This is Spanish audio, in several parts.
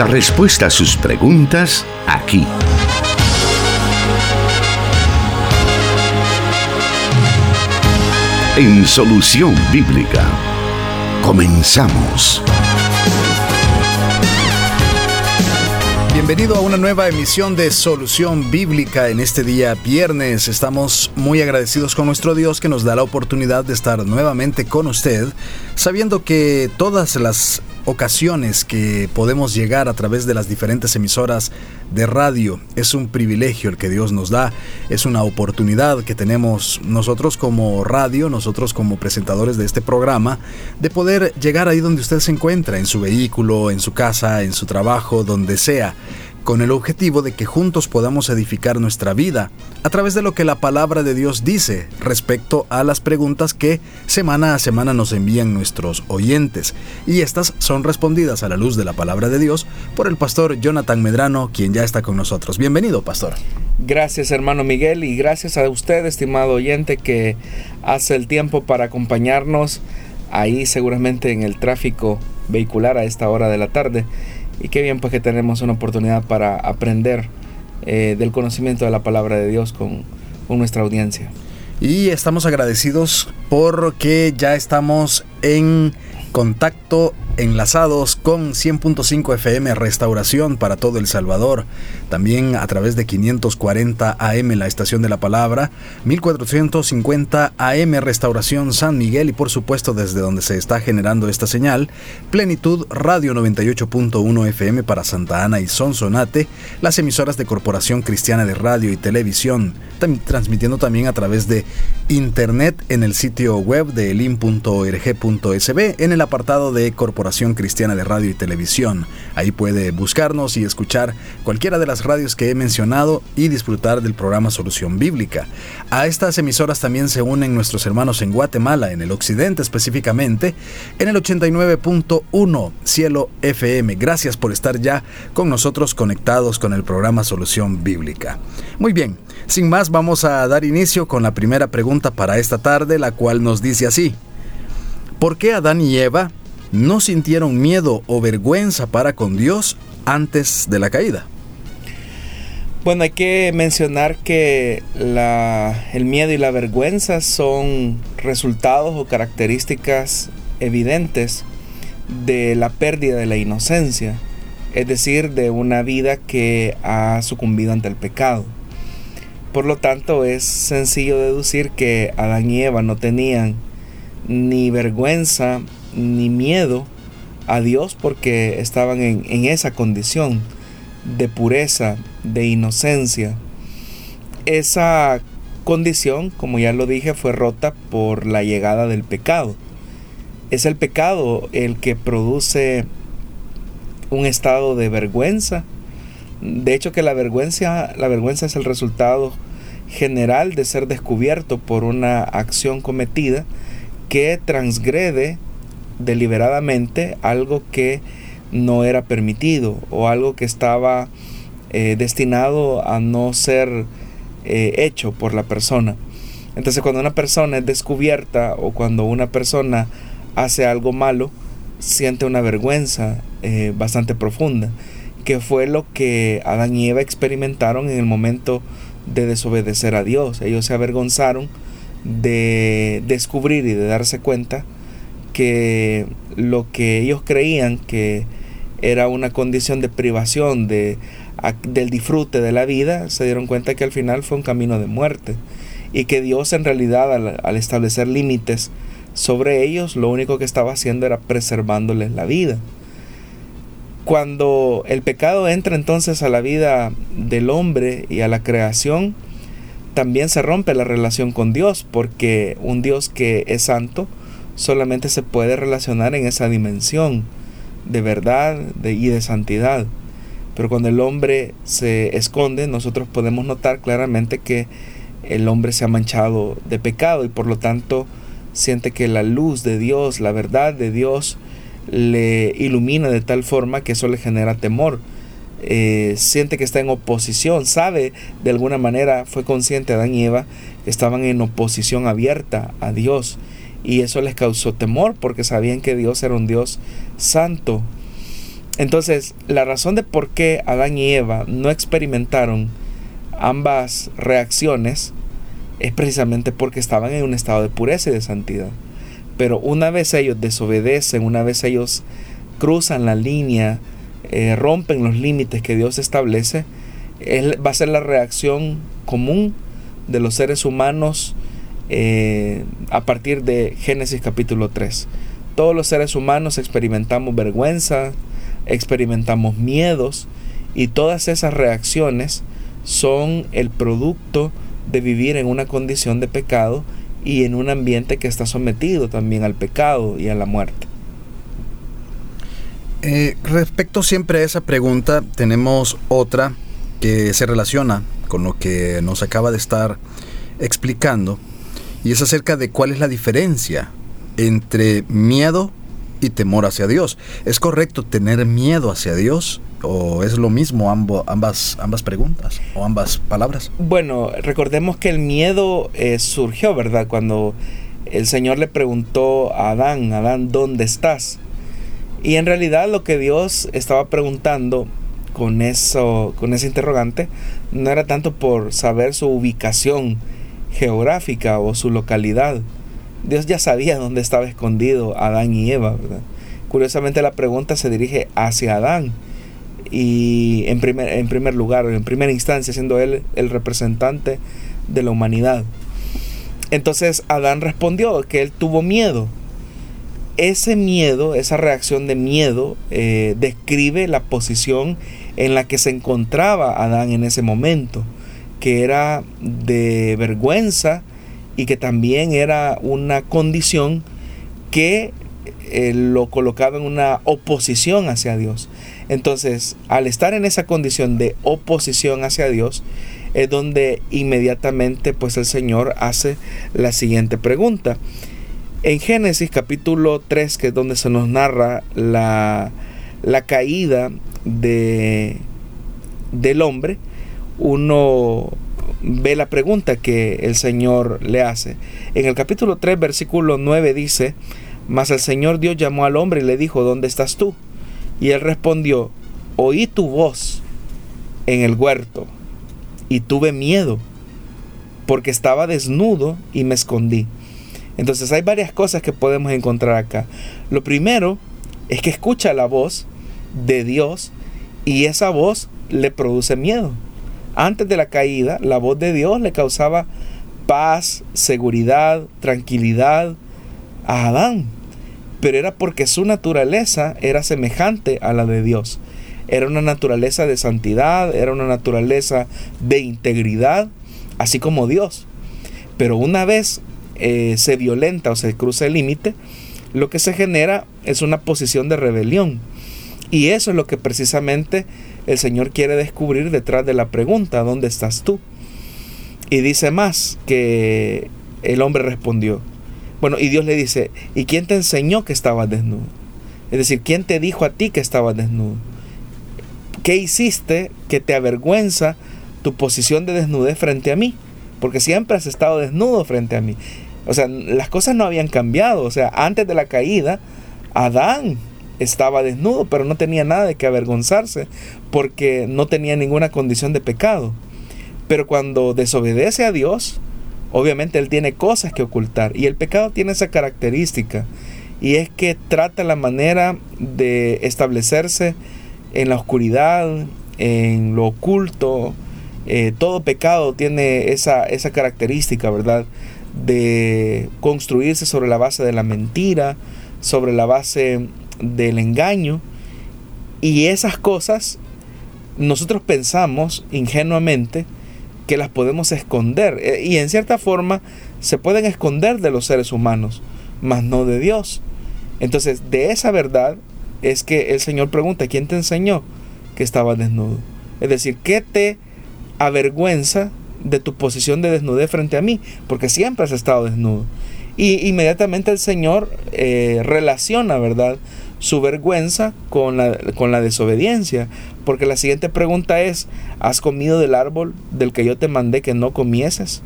La respuesta a sus preguntas aquí. En Solución Bíblica. Comenzamos. Bienvenido a una nueva emisión de Solución Bíblica en este día viernes. Estamos muy agradecidos con nuestro Dios que nos da la oportunidad de estar nuevamente con usted, sabiendo que todas las ocasiones que podemos llegar a través de las diferentes emisoras de radio. Es un privilegio el que Dios nos da, es una oportunidad que tenemos nosotros como radio, nosotros como presentadores de este programa, de poder llegar ahí donde usted se encuentra, en su vehículo, en su casa, en su trabajo, donde sea con el objetivo de que juntos podamos edificar nuestra vida a través de lo que la palabra de Dios dice respecto a las preguntas que semana a semana nos envían nuestros oyentes. Y estas son respondidas a la luz de la palabra de Dios por el pastor Jonathan Medrano, quien ya está con nosotros. Bienvenido, pastor. Gracias, hermano Miguel, y gracias a usted, estimado oyente, que hace el tiempo para acompañarnos ahí seguramente en el tráfico vehicular a esta hora de la tarde. Y qué bien pues que tenemos una oportunidad para aprender eh, del conocimiento de la palabra de Dios con, con nuestra audiencia. Y estamos agradecidos porque ya estamos en contacto enlazados con 100.5 FM Restauración para todo El Salvador, también a través de 540 AM la Estación de la Palabra, 1450 AM Restauración San Miguel y por supuesto desde donde se está generando esta señal, Plenitud Radio 98.1 FM para Santa Ana y Sonsonate, las emisoras de Corporación Cristiana de Radio y Televisión, transmitiendo también a través de internet en el sitio web de elim.org.sb en el apartado de Corporación Cristiana de Radio y Televisión. Ahí puede buscarnos y escuchar cualquiera de las radios que he mencionado y disfrutar del programa Solución Bíblica. A estas emisoras también se unen nuestros hermanos en Guatemala, en el occidente específicamente, en el 89.1 Cielo FM. Gracias por estar ya con nosotros conectados con el programa Solución Bíblica. Muy bien, sin más vamos a dar inicio con la primera pregunta para esta tarde, la cual nos dice así. ¿Por qué Adán y Eva no sintieron miedo o vergüenza para con Dios antes de la caída. Bueno, hay que mencionar que el miedo y la vergüenza son resultados o características evidentes de la pérdida de la inocencia, es decir, de una vida que ha sucumbido ante el pecado. Por lo tanto, es sencillo deducir que Adán y Eva no tenían ni vergüenza ni miedo a Dios porque estaban en, esa condición de pureza, de inocencia. Esa condición, como ya lo dije, fue rota por la llegada del pecado. Es el pecado el que produce un estado de vergüenza. De hecho que la vergüenza, la vergüenza es el resultado general de ser descubierto por una acción cometida que transgrede deliberadamente algo que no era permitido o algo que estaba eh, destinado a no ser eh, hecho por la persona. Entonces cuando una persona es descubierta o cuando una persona hace algo malo, siente una vergüenza eh, bastante profunda, que fue lo que Adán y Eva experimentaron en el momento de desobedecer a Dios. Ellos se avergonzaron de descubrir y de darse cuenta que lo que ellos creían que era una condición de privación de, del disfrute de la vida, se dieron cuenta que al final fue un camino de muerte y que Dios en realidad al, establecer límites sobre ellos, lo único que estaba haciendo era preservándoles la vida. Cuando el pecado entra entonces a la vida del hombre y a la creación, también se rompe la relación con Dios, porque un Dios que es santo, solamente se puede relacionar en esa dimensión de verdad y de santidad. Pero cuando el hombre se esconde, nosotros podemos notar claramente que el hombre se ha manchado de pecado y por lo tanto siente que la luz de Dios, la verdad de Dios, le ilumina de tal forma que eso le genera temor. Eh, siente que está en oposición, sabe de alguna manera, fue consciente Adán y Eva, que estaban en oposición abierta a Dios y eso les causó temor porque sabían que Dios era un Dios santo. Entonces, la razón de por qué Adán y Eva no experimentaron ambas reacciones es precisamente porque estaban en un estado de pureza y de santidad. Pero una vez ellos desobedecen, una vez ellos cruzan la línea, eh, rompen los límites que Dios establece, va a ser la reacción común de los seres humanos eh, a partir de Génesis capítulo 3. Todos los seres humanos experimentamos vergüenza, experimentamos miedos y todas esas reacciones son el producto de vivir en una condición de pecado y en un ambiente que está sometido también al pecado y a la muerte. Eh, respecto siempre a esa pregunta, tenemos otra que se relaciona con lo que nos acaba de estar explicando y es acerca de cuál es la diferencia entre miedo y temor hacia Dios. ¿Es correcto tener miedo hacia Dios o es lo mismo ambas, ambas preguntas o ambas palabras? Bueno, recordemos que el miedo eh, surgió, ¿verdad? Cuando el Señor le preguntó a Adán, Adán, ¿dónde estás? Y en realidad lo que Dios estaba preguntando con eso, con ese interrogante, no era tanto por saber su ubicación geográfica o su localidad. Dios ya sabía dónde estaba escondido Adán y Eva. Curiosamente la pregunta se dirige hacia Adán y en primer, en primer lugar, en primera instancia, siendo él el representante de la humanidad. Entonces Adán respondió que él tuvo miedo. Ese miedo, esa reacción de miedo, eh, describe la posición en la que se encontraba Adán en ese momento, que era de vergüenza y que también era una condición que eh, lo colocaba en una oposición hacia Dios. Entonces, al estar en esa condición de oposición hacia Dios, es donde inmediatamente pues el Señor hace la siguiente pregunta. En Génesis capítulo 3, que es donde se nos narra la, la caída de, del hombre, uno ve la pregunta que el Señor le hace. En el capítulo 3, versículo 9 dice, mas el Señor Dios llamó al hombre y le dijo, ¿dónde estás tú? Y él respondió, oí tu voz en el huerto y tuve miedo porque estaba desnudo y me escondí. Entonces hay varias cosas que podemos encontrar acá. Lo primero es que escucha la voz de Dios y esa voz le produce miedo. Antes de la caída, la voz de Dios le causaba paz, seguridad, tranquilidad a Adán. Pero era porque su naturaleza era semejante a la de Dios. Era una naturaleza de santidad, era una naturaleza de integridad, así como Dios. Pero una vez eh, se violenta o se cruza el límite, lo que se genera es una posición de rebelión. Y eso es lo que precisamente el Señor quiere descubrir detrás de la pregunta, ¿dónde estás tú? Y dice más que el hombre respondió. Bueno, y Dios le dice, ¿y quién te enseñó que estabas desnudo? Es decir, ¿quién te dijo a ti que estabas desnudo? ¿Qué hiciste que te avergüenza tu posición de desnudez frente a mí? Porque siempre has estado desnudo frente a mí. O sea, las cosas no habían cambiado. O sea, antes de la caída, Adán estaba desnudo, pero no tenía nada de que avergonzarse porque no tenía ninguna condición de pecado. Pero cuando desobedece a Dios, obviamente él tiene cosas que ocultar. Y el pecado tiene esa característica. Y es que trata la manera de establecerse en la oscuridad, en lo oculto. Eh, todo pecado tiene esa, esa característica, ¿verdad? De construirse sobre la base de la mentira, sobre la base del engaño. Y esas cosas nosotros pensamos ingenuamente que las podemos esconder. Eh, y en cierta forma se pueden esconder de los seres humanos, mas no de Dios. Entonces, de esa verdad es que el Señor pregunta, ¿quién te enseñó que estaba desnudo? Es decir, ¿qué te avergüenza de tu posición de desnudez frente a mí? Porque siempre has estado desnudo. Y inmediatamente el Señor eh, relaciona, ¿verdad? Su vergüenza con la, con la desobediencia. Porque la siguiente pregunta es, ¿has comido del árbol del que yo te mandé que no comieses?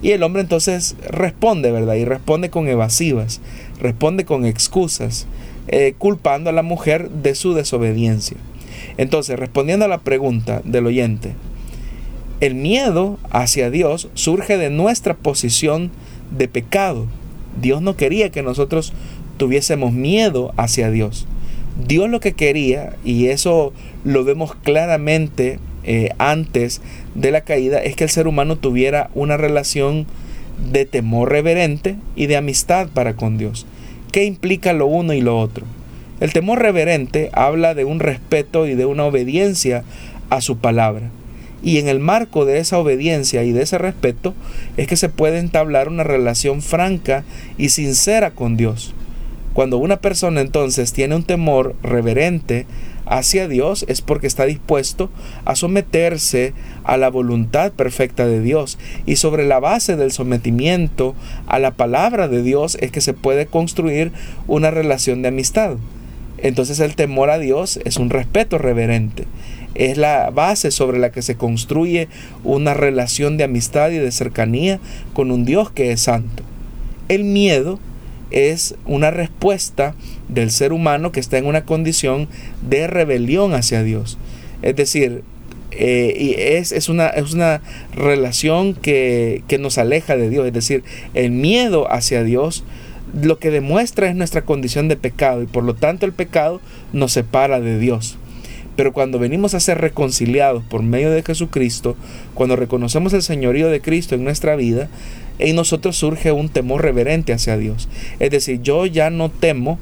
Y el hombre entonces responde, ¿verdad? Y responde con evasivas, responde con excusas, eh, culpando a la mujer de su desobediencia. Entonces, respondiendo a la pregunta del oyente, el miedo hacia Dios surge de nuestra posición de pecado. Dios no quería que nosotros tuviésemos miedo hacia Dios. Dios lo que quería, y eso lo vemos claramente eh, antes de la caída, es que el ser humano tuviera una relación de temor reverente y de amistad para con Dios. ¿Qué implica lo uno y lo otro? El temor reverente habla de un respeto y de una obediencia a su palabra. Y en el marco de esa obediencia y de ese respeto es que se puede entablar una relación franca y sincera con Dios. Cuando una persona entonces tiene un temor reverente hacia Dios es porque está dispuesto a someterse a la voluntad perfecta de Dios. Y sobre la base del sometimiento a la palabra de Dios es que se puede construir una relación de amistad. Entonces el temor a Dios es un respeto reverente. Es la base sobre la que se construye una relación de amistad y de cercanía con un Dios que es santo. El miedo es una respuesta del ser humano que está en una condición de rebelión hacia Dios. Es decir, eh, y es, es, una, es, una, relación que, que nos aleja de Dios. Es decir, el miedo hacia Dios lo que demuestra es nuestra condición de pecado y por lo tanto el pecado nos separa de Dios. Pero cuando venimos a ser reconciliados por medio de Jesucristo, cuando reconocemos el señorío de Cristo en nuestra vida, en nosotros surge un temor reverente hacia Dios. Es decir, yo ya no temo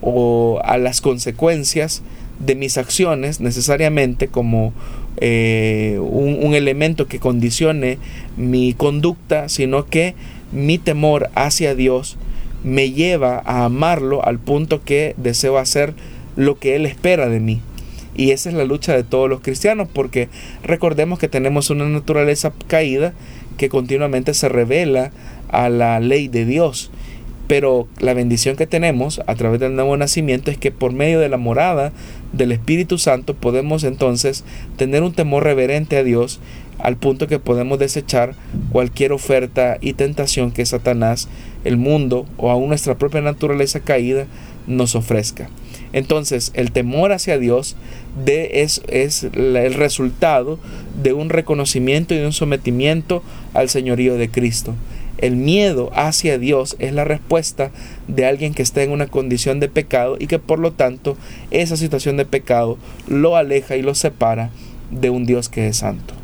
o a las consecuencias de mis acciones necesariamente como eh, un, un elemento que condicione mi conducta, sino que mi temor hacia Dios me lleva a amarlo al punto que deseo hacer lo que Él espera de mí. Y esa es la lucha de todos los cristianos, porque recordemos que tenemos una naturaleza caída que continuamente se revela a la ley de Dios. Pero la bendición que tenemos a través del nuevo nacimiento es que por medio de la morada del Espíritu Santo podemos entonces tener un temor reverente a Dios al punto que podemos desechar cualquier oferta y tentación que Satanás, el mundo o aún nuestra propia naturaleza caída nos ofrezca. Entonces, el temor hacia Dios es el resultado de un reconocimiento y de un sometimiento al señorío de Cristo. El miedo hacia Dios es la respuesta de alguien que está en una condición de pecado y que por lo tanto esa situación de pecado lo aleja y lo separa de un Dios que es santo.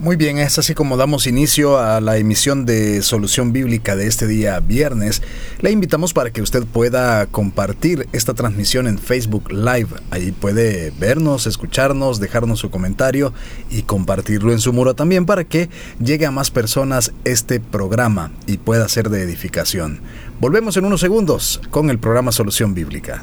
Muy bien, es así como damos inicio a la emisión de Solución Bíblica de este día viernes. Le invitamos para que usted pueda compartir esta transmisión en Facebook Live. Ahí puede vernos, escucharnos, dejarnos su comentario y compartirlo en su muro también para que llegue a más personas este programa y pueda ser de edificación. Volvemos en unos segundos con el programa Solución Bíblica.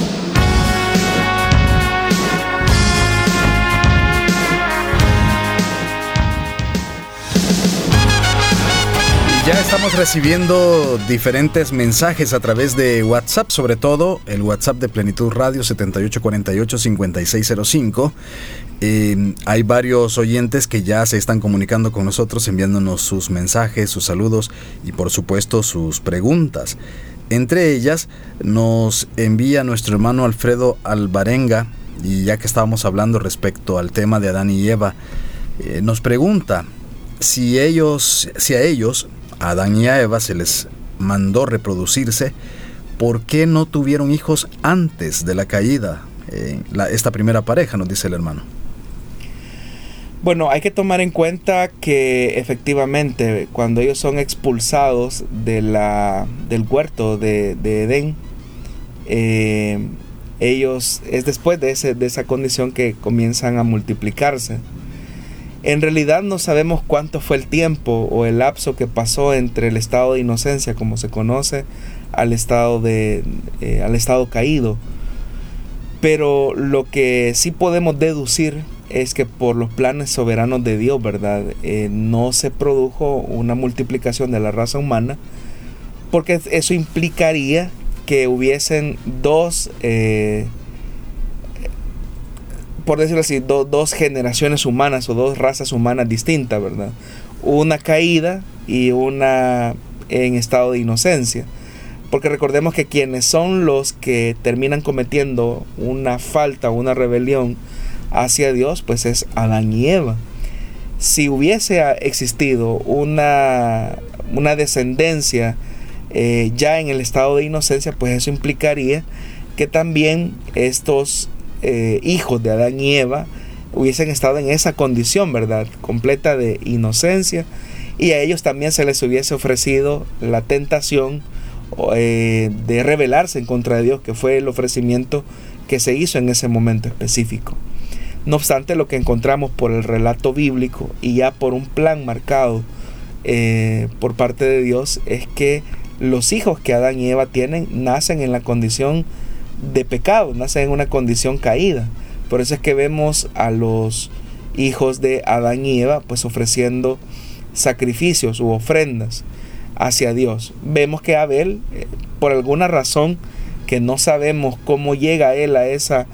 Estamos recibiendo diferentes mensajes a través de WhatsApp, sobre todo el WhatsApp de Plenitud Radio 7848-5605. Eh, hay varios oyentes que ya se están comunicando con nosotros, enviándonos sus mensajes, sus saludos y por supuesto sus preguntas. Entre ellas nos envía nuestro hermano Alfredo Alvarenga, y ya que estábamos hablando respecto al tema de Adán y Eva, eh, nos pregunta si ellos, si a ellos Adán y Eva se les mandó reproducirse, ¿por qué no tuvieron hijos antes de la caída? Eh, esta primera pareja, nos dice el hermano. Bueno, hay que tomar en cuenta que efectivamente cuando ellos son expulsados de la, del huerto de, Edén, eh, ellos es después de, ese, de esa condición que comienzan a multiplicarse. En realidad no sabemos cuánto fue el tiempo o el lapso que pasó entre el estado de inocencia, como se conoce, al estado, de, eh, al estado caído. Pero lo que sí podemos deducir es que por los planes soberanos de Dios, ¿verdad? Eh, no se produjo una multiplicación de la raza humana, porque eso implicaría que hubiesen dos, eh, por decirlo así, dos generaciones humanas o dos razas humanas distintas, ¿verdad? Una caída y una en estado de inocencia. Porque recordemos que quienes son los que terminan cometiendo una falta una rebelión hacia Dios, pues es Adán y Eva. Si hubiese existido una, una descendencia eh, ya en el estado de inocencia, pues eso implicaría que también estos eh, hijos de Adán y Eva hubiesen estado en esa condición, ¿verdad? Completa de inocencia. Y a ellos también se les hubiese ofrecido la tentación eh, de rebelarse en contra de Dios, que fue el ofrecimiento que se hizo en ese momento específico. No obstante, lo que encontramos por el relato bíblico y ya por un plan marcado eh, por parte de Dios es que los hijos que Adán y Eva tienen nacen en la condición de pecado, nacen en una condición caída. Por eso es que vemos a los hijos de Adán y Eva pues ofreciendo sacrificios u ofrendas hacia Dios. Vemos que Abel, eh, por alguna razón que no sabemos cómo llega él a esa,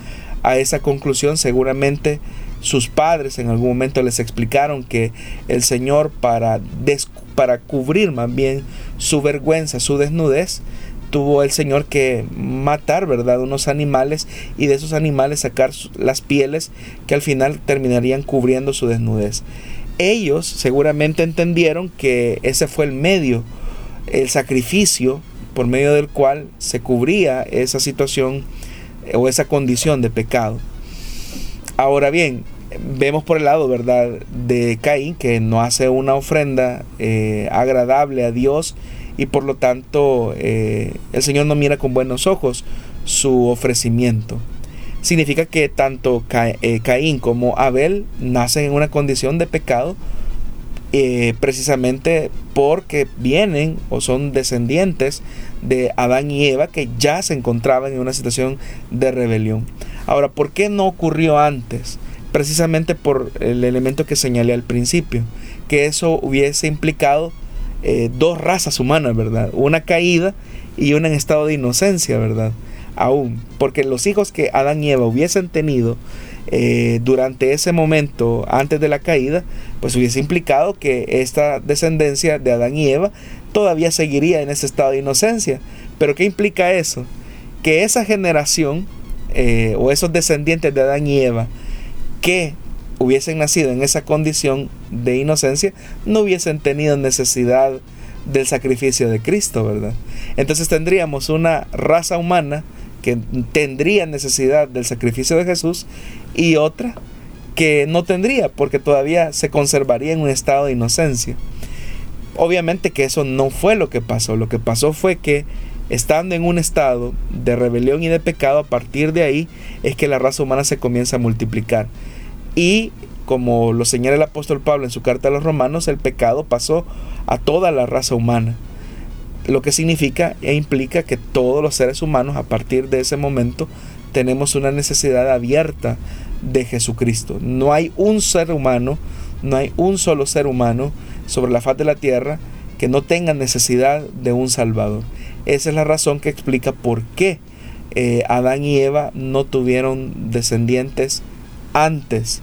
a esa conclusión, seguramente sus padres en algún momento les explicaron que el Señor para, para cubrir más bien su vergüenza, su desnudez, tuvo el Señor que matar, ¿verdad?, unos animales y de esos animales sacar las pieles que al final terminarían cubriendo su desnudez. Ellos seguramente entendieron que ese fue el medio el sacrificio por medio del cual se cubría esa situación eh, o esa condición de pecado. Ahora bien, vemos por el lado, ¿verdad?, de Caín, que no hace una ofrenda eh, agradable a Dios y por lo tanto eh, el Señor no mira con buenos ojos su ofrecimiento. Significa que tanto Caín como Abel nacen en una condición de pecado eh, precisamente porque vienen o son descendientes de Adán y Eva que ya se encontraban en una situación de rebelión. Ahora, ¿por qué no ocurrió antes? Precisamente por el elemento que señalé al principio, que eso hubiese implicado eh, dos razas humanas, ¿verdad? Una caída y una en estado de inocencia, ¿verdad? Aún, porque los hijos que Adán y Eva hubiesen tenido eh, durante ese momento, antes de la caída, pues hubiese implicado que esta descendencia de Adán y Eva todavía seguiría en ese estado de inocencia. Pero ¿qué implica eso? Que esa generación eh, o esos descendientes de Adán y Eva que hubiesen nacido en esa condición de inocencia no hubiesen tenido necesidad del sacrificio de Cristo, ¿verdad? Entonces tendríamos una raza humana que tendría necesidad del sacrificio de Jesús y otra que no tendría porque todavía se conservaría en un estado de inocencia. Obviamente que eso no fue lo que pasó, lo que pasó fue que estando en un estado de rebelión y de pecado, a partir de ahí es que la raza humana se comienza a multiplicar. Y como lo señala el apóstol Pablo en su carta a los romanos, el pecado pasó a toda la raza humana lo que significa e implica que todos los seres humanos a partir de ese momento tenemos una necesidad abierta de Jesucristo. No hay un ser humano, no hay un solo ser humano sobre la faz de la tierra que no tenga necesidad de un Salvador. Esa es la razón que explica por qué eh, Adán y Eva no tuvieron descendientes antes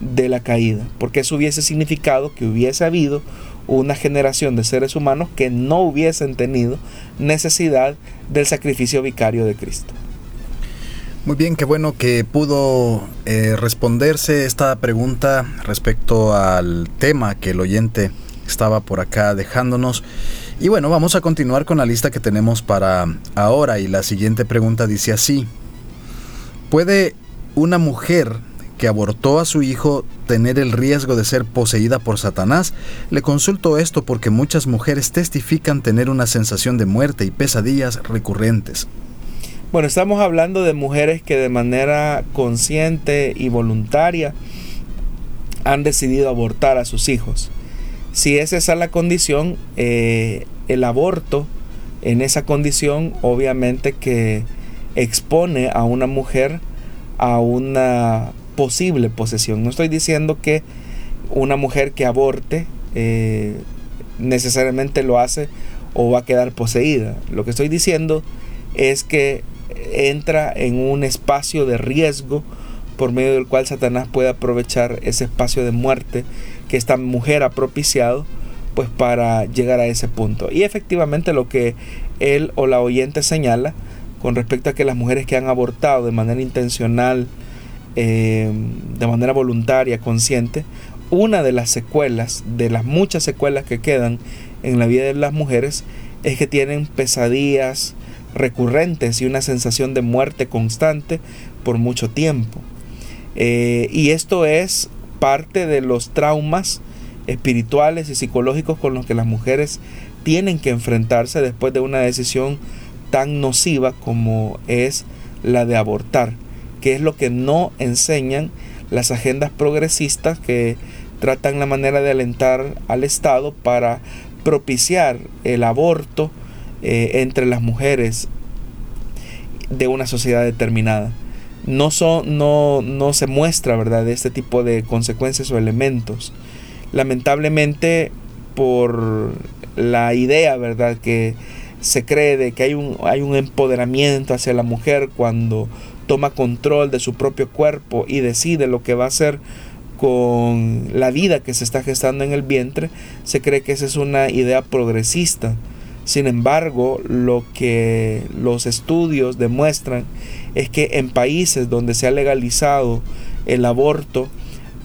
de la caída, porque eso hubiese significado que hubiese habido una generación de seres humanos que no hubiesen tenido necesidad del sacrificio vicario de Cristo. Muy bien, qué bueno que pudo eh, responderse esta pregunta respecto al tema que el oyente estaba por acá dejándonos. Y bueno, vamos a continuar con la lista que tenemos para ahora y la siguiente pregunta dice así. ¿Puede una mujer que abortó a su hijo tener el riesgo de ser poseída por Satanás, le consulto esto porque muchas mujeres testifican tener una sensación de muerte y pesadillas recurrentes. Bueno, estamos hablando de mujeres que de manera consciente y voluntaria han decidido abortar a sus hijos. Si es esa la condición, eh, el aborto en esa condición obviamente que expone a una mujer a una posible posesión. No estoy diciendo que una mujer que aborte eh, necesariamente lo hace o va a quedar poseída. Lo que estoy diciendo es que entra en un espacio de riesgo por medio del cual Satanás puede aprovechar ese espacio de muerte que esta mujer ha propiciado pues para llegar a ese punto. Y efectivamente lo que él o la oyente señala con respecto a que las mujeres que han abortado de manera intencional, eh, de manera voluntaria, consciente, una de las secuelas, de las muchas secuelas que quedan en la vida de las mujeres, es que tienen pesadillas recurrentes y una sensación de muerte constante por mucho tiempo. Eh, y esto es parte de los traumas espirituales y psicológicos con los que las mujeres tienen que enfrentarse después de una decisión tan nociva como es la de abortar, que es lo que no enseñan las agendas progresistas que tratan la manera de alentar al Estado para propiciar el aborto eh, entre las mujeres de una sociedad determinada. No, son, no, no se muestra ¿verdad? este tipo de consecuencias o elementos. Lamentablemente, por la idea ¿verdad? que se cree de que hay un, hay un empoderamiento hacia la mujer cuando toma control de su propio cuerpo y decide lo que va a hacer con la vida que se está gestando en el vientre, se cree que esa es una idea progresista. Sin embargo, lo que los estudios demuestran es que en países donde se ha legalizado el aborto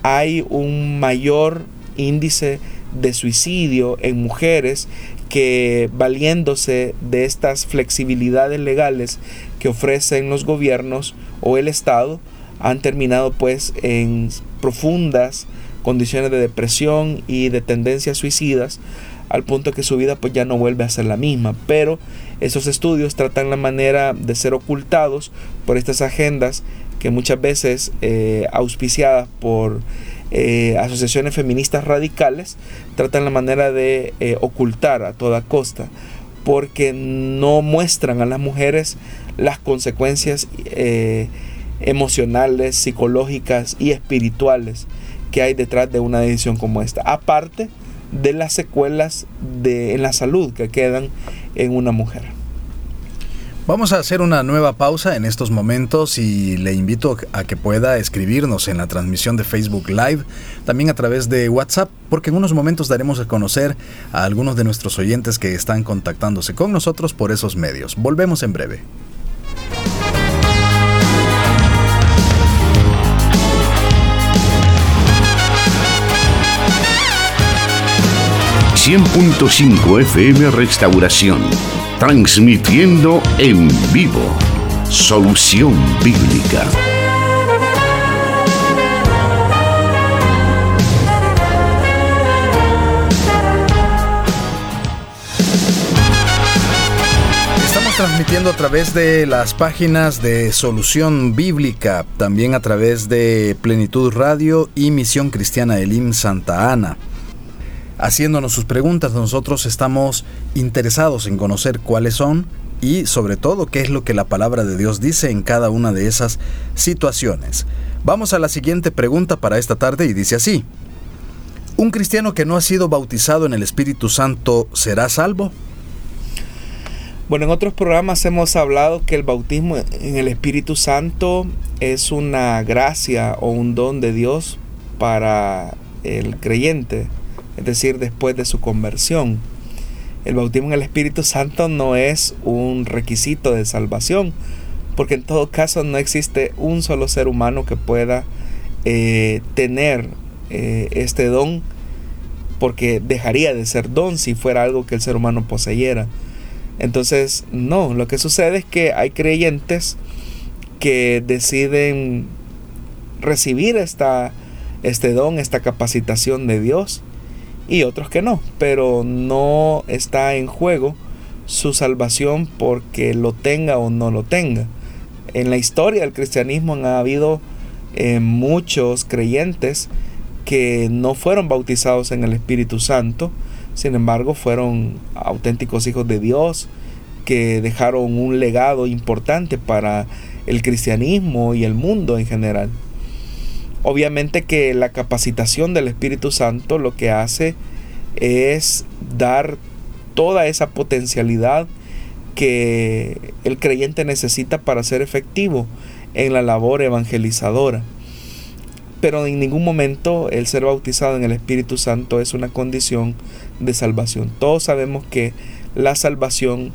hay un mayor índice de suicidio en mujeres que valiéndose de estas flexibilidades legales que ofrecen los gobiernos o el Estado, han terminado pues en profundas condiciones de depresión y de tendencias suicidas al punto que su vida pues ya no vuelve a ser la misma. Pero esos estudios tratan la manera de ser ocultados por estas agendas que muchas veces eh, auspiciadas por eh, asociaciones feministas radicales tratan la manera de eh, ocultar a toda costa porque no muestran a las mujeres las consecuencias emocionales, psicológicas y espirituales que hay detrás de una decisión como esta. Aparte de las secuelas de, en la salud que quedan en una mujer. Vamos a hacer una nueva pausa en estos momentos y le invito a que pueda escribirnos en la transmisión de Facebook Live, también a través de WhatsApp, porque en unos momentos daremos a conocer a algunos de nuestros oyentes que están contactándose con nosotros por esos medios. Volvemos en breve. 100.5 FM Restauración, transmitiendo en vivo. Solución Bíblica. Estamos transmitiendo a través de las páginas de Solución Bíblica, también a través de Plenitud Radio y Misión Cristiana Elim Santa Ana haciéndonos sus preguntas. Nosotros estamos interesados en conocer cuáles son y sobre todo qué es lo que la palabra de Dios dice en cada una de esas situaciones. Vamos a la siguiente pregunta para esta tarde y dice así. ¿Un cristiano que no ha sido bautizado en el Espíritu Santo será salvo? Bueno, en otros programas hemos hablado que el bautismo en el Espíritu Santo es una gracia o un don de Dios para el creyente es decir, después de su conversión. El bautismo en el Espíritu Santo no es un requisito de salvación, porque en todo caso no existe un solo ser humano que pueda eh, tener eh, este don, porque dejaría de ser don si fuera algo que el ser humano poseyera. Entonces, no, lo que sucede es que hay creyentes que deciden recibir esta, este don, esta capacitación de Dios, y otros que no, pero no está en juego su salvación porque lo tenga o no lo tenga. En la historia del cristianismo han habido eh, muchos creyentes que no fueron bautizados en el Espíritu Santo, sin embargo fueron auténticos hijos de Dios, que dejaron un legado importante para el cristianismo y el mundo en general. Obviamente que la capacitación del Espíritu Santo lo que hace es dar toda esa potencialidad que el creyente necesita para ser efectivo en la labor evangelizadora. Pero en ningún momento el ser bautizado en el Espíritu Santo es una condición de salvación. Todos sabemos que la salvación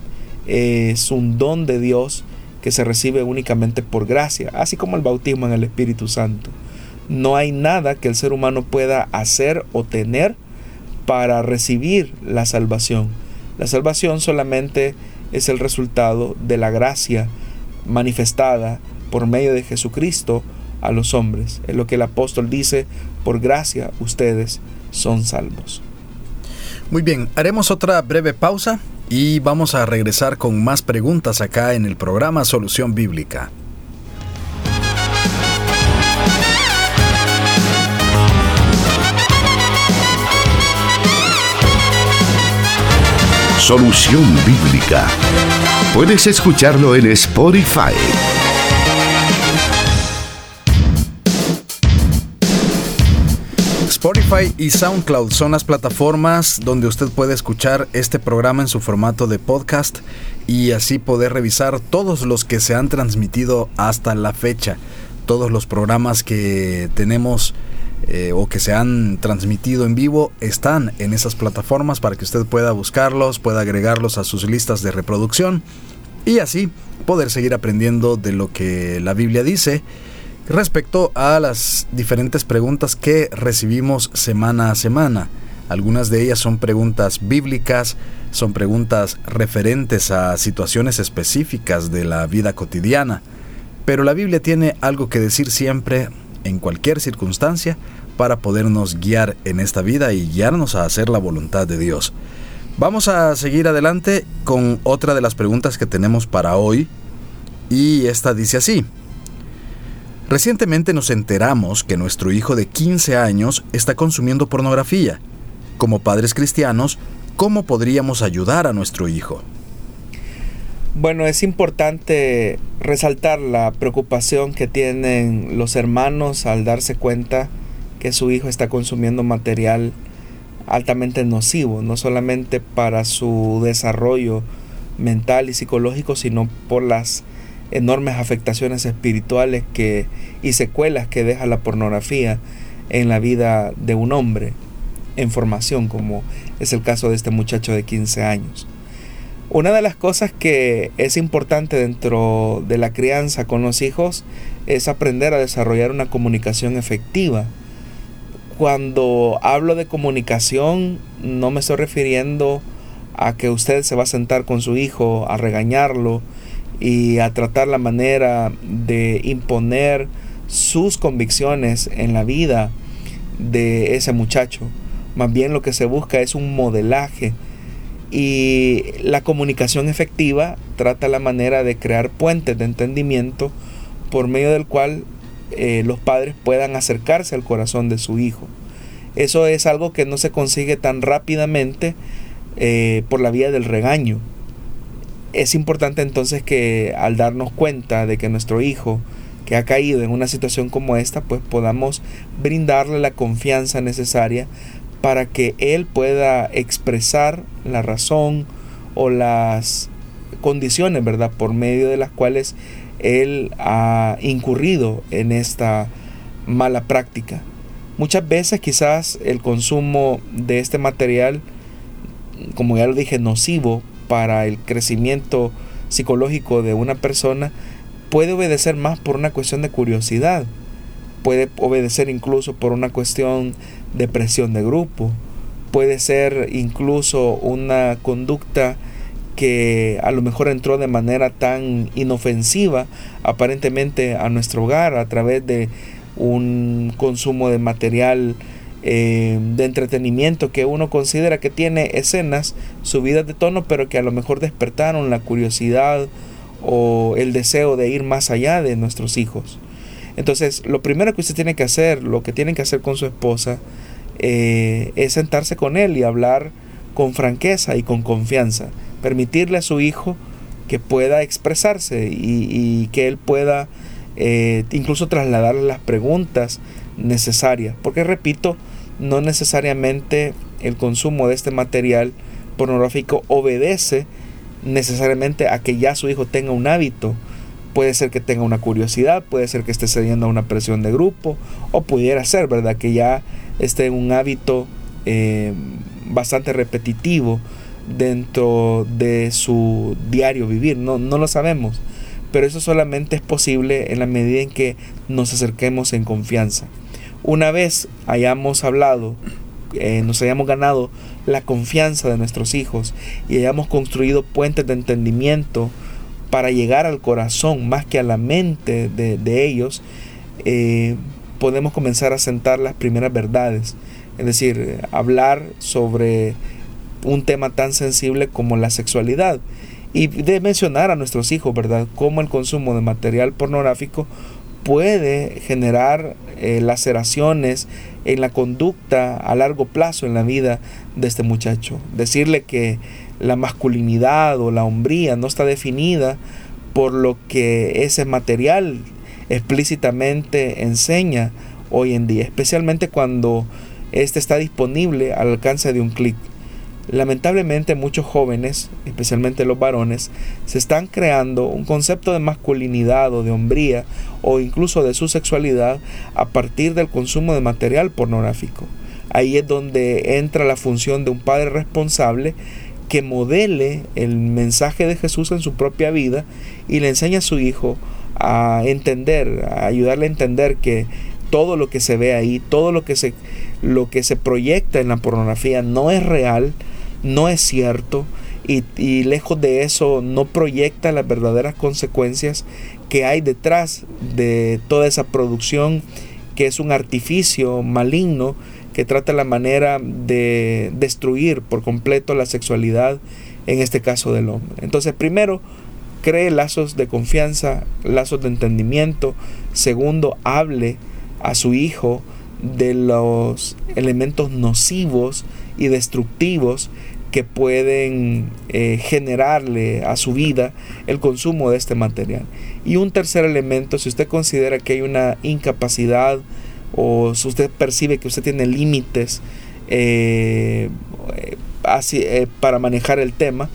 es un don de Dios que se recibe únicamente por gracia, así como el bautismo en el Espíritu Santo. No hay nada que el ser humano pueda hacer o tener para recibir la salvación. La salvación solamente es el resultado de la gracia manifestada por medio de Jesucristo a los hombres. Es lo que el apóstol dice, por gracia ustedes son salvos. Muy bien, haremos otra breve pausa y vamos a regresar con más preguntas acá en el programa Solución Bíblica. Solución Bíblica. Puedes escucharlo en Spotify. Spotify y SoundCloud son las plataformas donde usted puede escuchar este programa en su formato de podcast y así poder revisar todos los que se han transmitido hasta la fecha, todos los programas que tenemos eh, o que se han transmitido en vivo están en esas plataformas para que usted pueda buscarlos, pueda agregarlos a sus listas de reproducción y así poder seguir aprendiendo de lo que la Biblia dice respecto a las diferentes preguntas que recibimos semana a semana. Algunas de ellas son preguntas bíblicas, son preguntas referentes a situaciones específicas de la vida cotidiana, pero la Biblia tiene algo que decir siempre, en cualquier circunstancia, para podernos guiar en esta vida y guiarnos a hacer la voluntad de Dios. Vamos a seguir adelante con otra de las preguntas que tenemos para hoy, y esta dice así. Recientemente nos enteramos que nuestro hijo de 15 años está consumiendo pornografía. Como padres cristianos, ¿cómo podríamos ayudar a nuestro hijo? Bueno, es importante resaltar la preocupación que tienen los hermanos al darse cuenta que su hijo está consumiendo material altamente nocivo, no solamente para su desarrollo mental y psicológico, sino por las enormes afectaciones espirituales que, y secuelas que deja la pornografía en la vida de un hombre en formación, como es el caso de este muchacho de 15 años. Una de las cosas que es importante dentro de la crianza con los hijos es aprender a desarrollar una comunicación efectiva. Cuando hablo de comunicación no me estoy refiriendo a que usted se va a sentar con su hijo a regañarlo, y a tratar la manera de imponer sus convicciones en la vida de ese muchacho. Más bien lo que se busca es un modelaje y la comunicación efectiva trata la manera de crear puentes de entendimiento por medio del cual eh, los padres puedan acercarse al corazón de su hijo. Eso es algo que no se consigue tan rápidamente eh, por la vía del regaño es importante entonces que al darnos cuenta de que nuestro hijo que ha caído en una situación como esta, pues podamos brindarle la confianza necesaria para que él pueda expresar la razón o las condiciones, ¿verdad? Por medio de las cuales él ha incurrido en esta mala práctica. Muchas veces quizás el consumo de este material, como ya lo dije, nocivo para el crecimiento psicológico de una persona puede obedecer más por una cuestión de curiosidad, puede obedecer incluso por una cuestión de presión de grupo, puede ser incluso una conducta que a lo mejor entró de manera tan inofensiva aparentemente a nuestro hogar a través de un consumo de material eh, de entretenimiento que uno considera que tiene escenas subidas de tono, pero que a lo mejor despertaron la curiosidad o el deseo de ir más allá de nuestros hijos. Entonces, lo primero que usted tiene que hacer, lo que tiene que hacer con su esposa, eh, es sentarse con él y hablar con franqueza y con confianza. Permitirle a su hijo que pueda expresarse y, que él pueda eh, incluso trasladarle las preguntas necesarias. Porque repito, no necesariamente el consumo de este material pornográfico obedece necesariamente a que ya su hijo tenga un hábito. Puede ser que tenga una curiosidad, puede ser que esté cediendo a una presión de grupo, o pudiera ser, ¿verdad? Que ya esté en un hábito eh, bastante repetitivo dentro de su diario vivir. No, no lo sabemos, pero eso solamente es posible en la medida en que nos acerquemos en confianza. Una vez hayamos hablado, eh, nos hayamos ganado la confianza de nuestros hijos y hayamos construido puentes de entendimiento para llegar al corazón más que a la mente de, ellos, eh, podemos comenzar a sentar las primeras verdades. Es decir, hablar sobre un tema tan sensible como la sexualidad. Y de mencionar a nuestros hijos, ¿verdad?, cómo el consumo de material pornográfico puede generar eh, laceraciones en la conducta a largo plazo en la vida de este muchacho. Decirle que la masculinidad o la hombría no está definida por lo que ese material explícitamente enseña hoy en día, especialmente cuando este está disponible al alcance de un clic. Lamentablemente muchos jóvenes, especialmente los varones, se están creando un concepto de masculinidad o de hombría o incluso de su sexualidad a partir del consumo de material pornográfico. Ahí es donde entra la función de un padre responsable que modele el mensaje de Jesús en su propia vida y le enseña a su hijo a entender, a ayudarle a entender que todo lo que se ve ahí, todo lo que se, lo que se proyecta en la pornografía no es real, no es cierto y, lejos de eso no proyecta las verdaderas consecuencias que hay detrás de toda esa producción que es un artificio maligno que trata la manera de destruir por completo la sexualidad, en este caso del hombre. Entonces, primero, cree lazos de confianza, lazos de entendimiento. Segundo, hable a su hijo de los elementos nocivos y destructivos que pueden eh, generarle a su vida el consumo de este material. Y un tercer elemento, si usted considera que hay una incapacidad o si usted percibe que usted tiene límites eh, así, eh, para manejar el tema,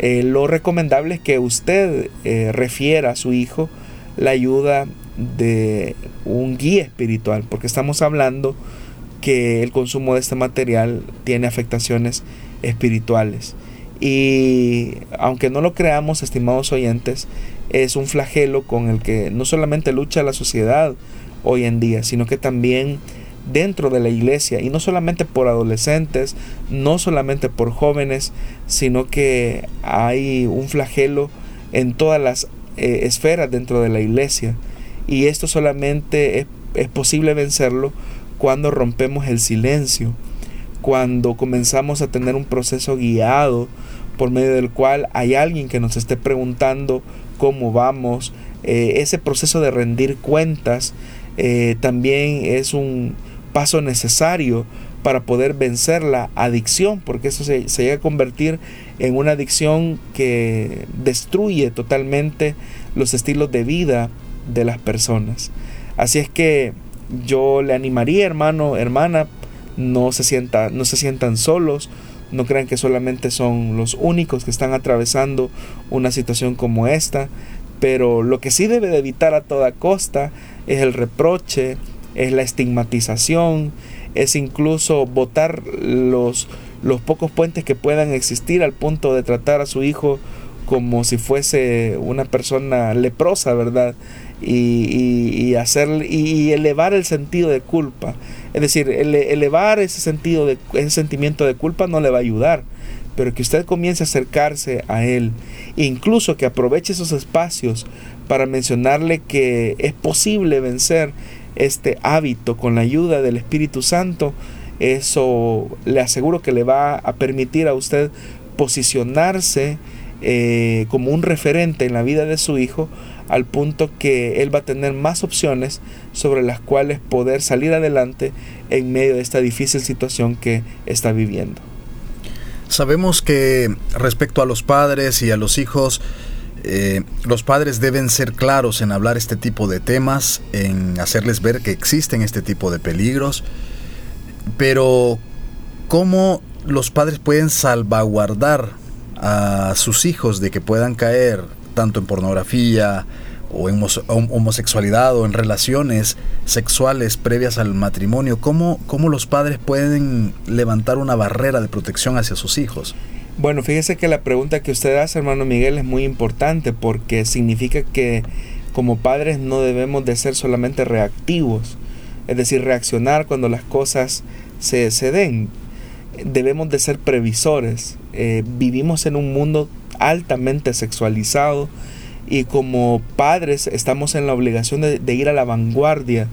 lo recomendable es que usted refiera a su hijo la ayuda de un guía espiritual, porque estamos hablando que el consumo de este material tiene afectaciones espirituales. Y aunque no lo creamos, estimados oyentes, es un flagelo con el que no solamente lucha la sociedad hoy en día, sino que también dentro de la iglesia, y no solamente por adolescentes, no solamente por jóvenes, sino que hay un flagelo en todas las eh, esferas dentro de la iglesia. Y esto solamente es posible vencerlo cuando rompemos el silencio, cuando comenzamos a tener un proceso guiado por medio del cual hay alguien que nos esté preguntando cómo vamos, eh, ese proceso de rendir cuentas eh, también es un paso necesario para poder vencer la adicción, porque eso se, se, llega a convertir en una adicción que destruye totalmente los estilos de vida de las personas. Así es que yo le animaría, hermano, hermana, no se, sienta, no se sientan solos, no crean que solamente son los únicos que están atravesando una situación como esta, pero lo que sí debe de evitar a toda costa es el reproche, es la estigmatización, es incluso botar los, los pocos puentes que puedan existir al punto de tratar a su hijo como si fuese una persona leprosa, ¿verdad? y, hacer, y elevar el sentido de culpa. Es decir, elevar ese, sentido de, ese sentimiento de culpa no le va a ayudar, pero que usted comience a acercarse a Él, incluso que aproveche esos espacios para mencionarle que es posible vencer este hábito con la ayuda del Espíritu Santo, eso le aseguro que le va a permitir a usted posicionarse eh, como un referente en la vida de su hijo al punto que él va a tener más opciones sobre las cuales poder salir adelante en medio de esta difícil situación que está viviendo. Sabemos que respecto a los padres y a los hijos, eh, los padres deben ser claros en hablar este tipo de temas, en hacerles ver que existen este tipo de peligros, pero ¿cómo los padres pueden salvaguardar a sus hijos de que puedan caer tanto en pornografía o en homosexualidad o en relaciones sexuales previas al matrimonio? ¿Cómo, ¿Cómo los padres pueden levantar una barrera de protección hacia sus hijos? Bueno, fíjese que la pregunta que usted hace, hermano Miguel, es muy importante porque significa que como padres no debemos de ser solamente reactivos, es decir, reaccionar cuando las cosas se, den. Debemos de ser previsores. Eh, vivimos en un mundo altamente sexualizado y como padres estamos en la obligación de ir a la vanguardia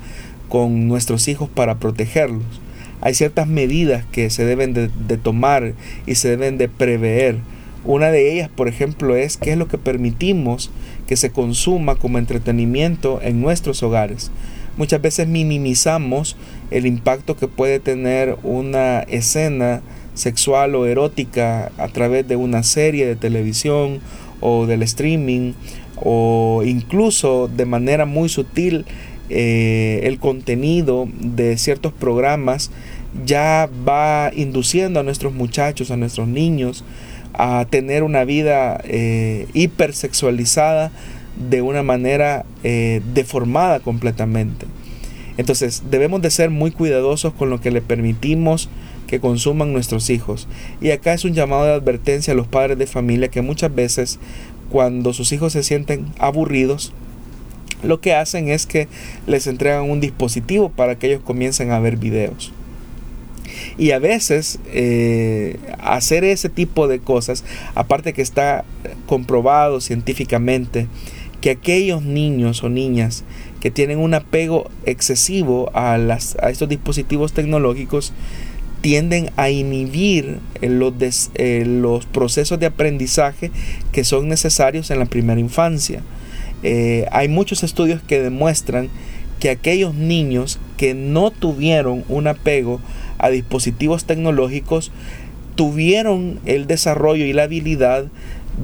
con nuestros hijos para protegerlos hay ciertas medidas que se deben de, tomar y se deben de prever. Una de ellas, por ejemplo, es qué es lo que permitimos que se consuma como entretenimiento en nuestros hogares. Muchas veces minimizamos el impacto que puede tener una escena sexual o erótica a través de una serie de televisión o del streaming o incluso de manera muy sutil eh, el contenido de ciertos programas ya va induciendo a nuestros muchachos, a nuestros niños, a tener una vida eh, hipersexualizada de una manera eh, deformada completamente. Entonces debemos de ser muy cuidadosos con lo que le permitimos que consuman nuestros hijos. Y acá es un llamado de advertencia a los padres de familia que muchas veces cuando sus hijos se sienten aburridos, lo que hacen es que les entregan un dispositivo para que ellos comiencen a ver videos. Y a veces eh, hacer ese tipo de cosas, aparte que está comprobado científicamente, que aquellos niños o niñas que tienen un apego excesivo a, las, a estos dispositivos tecnológicos, tienden a inhibir los, los procesos de aprendizaje que son necesarios en la primera infancia. Eh, hay muchos estudios que demuestran que aquellos niños que no tuvieron un apego a dispositivos tecnológicos tuvieron el desarrollo y la habilidad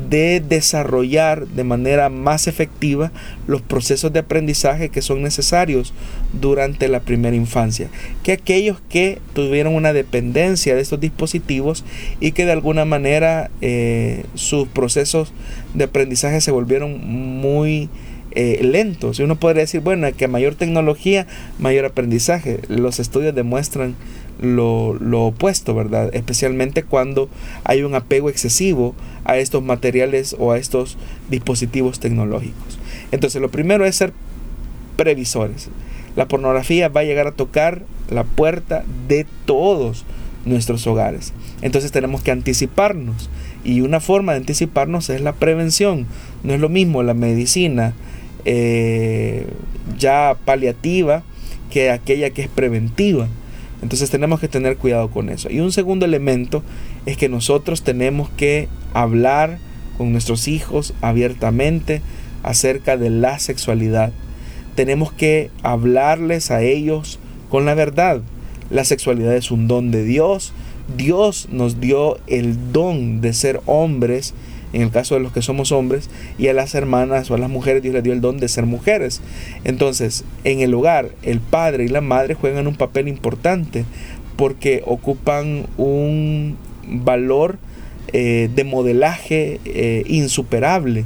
de desarrollar de manera más efectiva los procesos de aprendizaje que son necesarios durante la primera infancia, que aquellos que tuvieron una dependencia de estos dispositivos y que de alguna manera eh, sus procesos de aprendizaje se volvieron muy eh, lentos. Y uno podría decir, bueno, que mayor tecnología, mayor aprendizaje. Los estudios demuestran lo, opuesto, ¿verdad? Especialmente cuando hay un apego excesivo a estos materiales o a estos dispositivos tecnológicos. Entonces, lo primero es ser previsores. La pornografía va a llegar a tocar la puerta de todos nuestros hogares. Entonces tenemos que anticiparnos. Y una forma de anticiparnos es la prevención. No es lo mismo la medicina eh, ya paliativa que aquella que es preventiva. Entonces tenemos que tener cuidado con eso. Y un segundo elemento es que nosotros tenemos que hablar con nuestros hijos abiertamente acerca de la sexualidad. Tenemos que hablarles a ellos con la verdad. La sexualidad es un don de Dios. Dios nos dio el don de ser hombres en el caso de los que somos hombres, y a las hermanas o a las mujeres Dios les dio el don de ser mujeres. Entonces, en el hogar, el padre y la madre juegan un papel importante porque ocupan un valor eh, de modelaje eh, insuperable.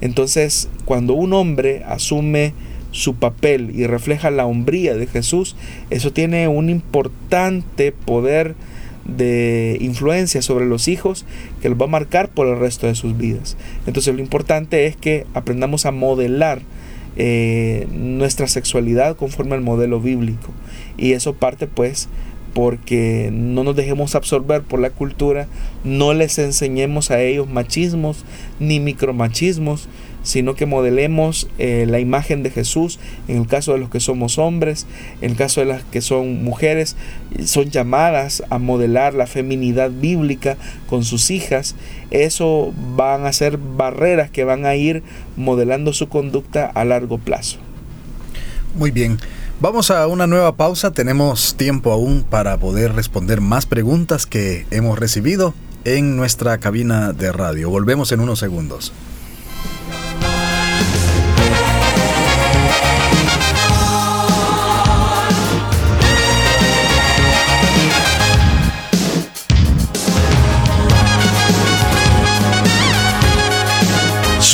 Entonces, cuando un hombre asume su papel y refleja la hombría de Jesús, eso tiene un importante poder de influencia sobre los hijos que los va a marcar por el resto de sus vidas. Entonces lo importante es que aprendamos a modelar eh, nuestra sexualidad conforme al modelo bíblico. Y eso parte pues porque no nos dejemos absorber por la cultura, no les enseñemos a ellos machismos ni micromachismos, sino que modelemos eh, la imagen de Jesús en el caso de los que somos hombres, en el caso de las que son mujeres, son llamadas a modelar la feminidad bíblica con sus hijas. Eso van a ser barreras que van a ir modelando su conducta a largo plazo. Muy bien. Vamos a una nueva pausa, tenemos tiempo aún para poder responder más preguntas que hemos recibido en nuestra cabina de radio. Volvemos en unos segundos.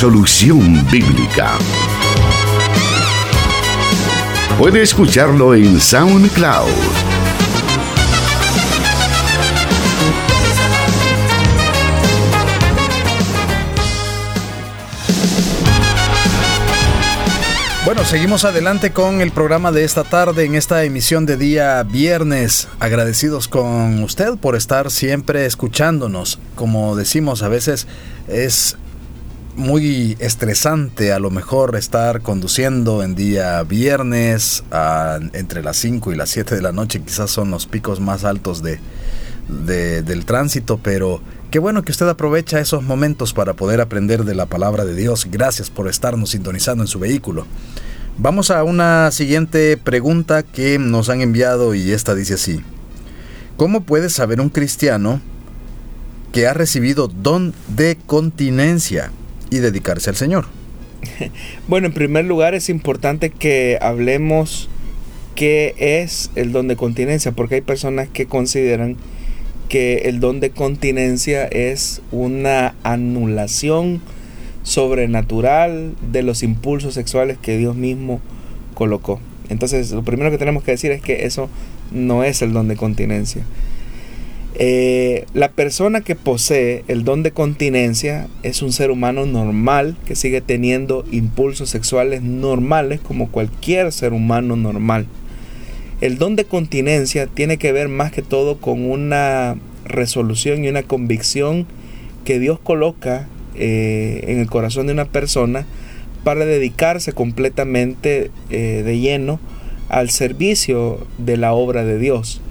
Solución Bíblica. Puede escucharlo en SoundCloud. Bueno, seguimos adelante con el programa de esta tarde en esta emisión de día viernes. Agradecidos con usted por estar siempre escuchándonos. Como decimos, a veces es muy estresante a lo mejor estar conduciendo en día viernes entre las 5 y las 7 de la noche, quizás son los picos más altos de, del tránsito, pero qué bueno que usted aprovecha esos momentos para poder aprender de la palabra de Dios. Gracias por estarnos sintonizando en su vehículo. Vamos a una siguiente pregunta que nos han enviado y esta dice así. ¿Cómo puede saber un cristiano que ha recibido don de continencia? Y dedicarse al Señor? Bueno, en primer lugar es importante que hablemos qué es el don de continencia, porque hay personas que consideran que el don de continencia es una anulación sobrenatural de los impulsos sexuales que Dios mismo colocó. Entonces, lo primero que tenemos que decir es que eso no es el don de continencia. Eh, la persona que posee el don de continencia es un ser humano normal que sigue teniendo impulsos sexuales normales como cualquier ser humano normal. El don de continencia tiene que ver más que todo con una resolución y una convicción que Dios coloca eh, en el corazón de una persona para dedicarse completamente eh, de lleno al servicio de la obra de Dios.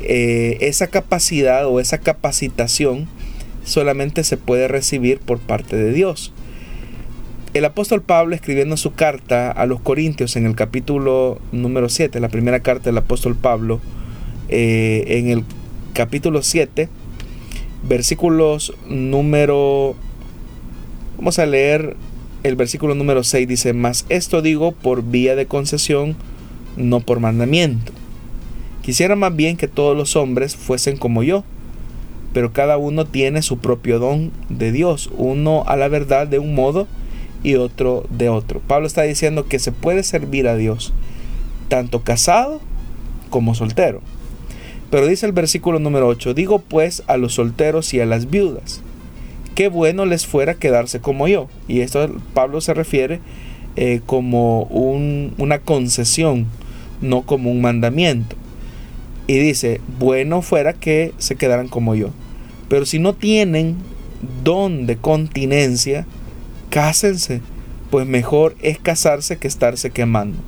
Eh, esa capacidad o esa capacitación solamente se puede recibir por parte de Dios. El apóstol Pablo escribiendo su carta a los Corintios en el capítulo número 7, la primera carta del apóstol Pablo, eh, en el capítulo 7, versículos número... Vamos a leer el versículo número 6, dice, mas esto digo por vía de concesión, no por mandamiento Quisiera más bien que todos los hombres fuesen como yo, pero cada uno tiene su propio don de Dios, uno a la verdad de un modo y otro de otro. Pablo está diciendo que se puede servir a Dios tanto casado como soltero. Pero dice el versículo número 8, digo pues a los solteros y a las viudas, qué bueno les fuera quedarse como yo. Y esto Pablo se refiere eh, como una concesión, no como un mandamiento. Y dice, bueno fuera que se quedaran como yo. Pero si no tienen don de continencia, cásense. Pues mejor es casarse que estarse quemando.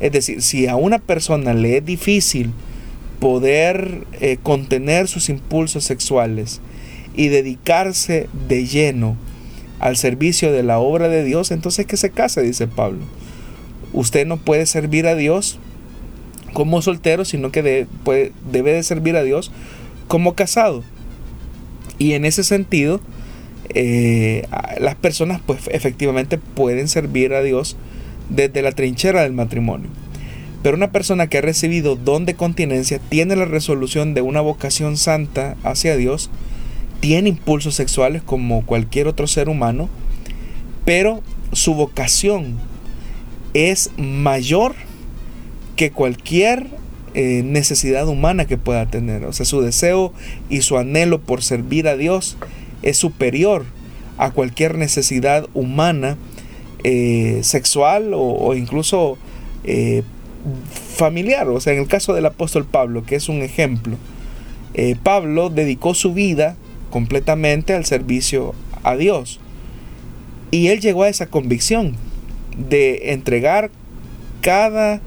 Es decir, si a una persona le es difícil poder eh, contener sus impulsos sexuales y dedicarse de lleno al servicio de la obra de Dios, entonces que se case, dice Pablo. Usted no puede servir a Dios como soltero, sino que debe de servir a Dios como casado. Y en ese sentido, eh, las personas pues efectivamente pueden servir a Dios desde la trinchera del matrimonio. Pero una persona que ha recibido don de continencia tiene la resolución de una vocación santa hacia Dios, tiene impulsos sexuales como cualquier otro ser humano, pero su vocación es mayor que cualquier eh, necesidad humana que pueda tener. O sea, su deseo y su anhelo por servir a Dios es superior a cualquier necesidad humana, eh, sexual o, incluso eh, familiar. O sea, en el caso del apóstol Pablo, que es un ejemplo, Pablo dedicó su vida completamente al servicio a Dios. Y él llegó a esa convicción de entregar cada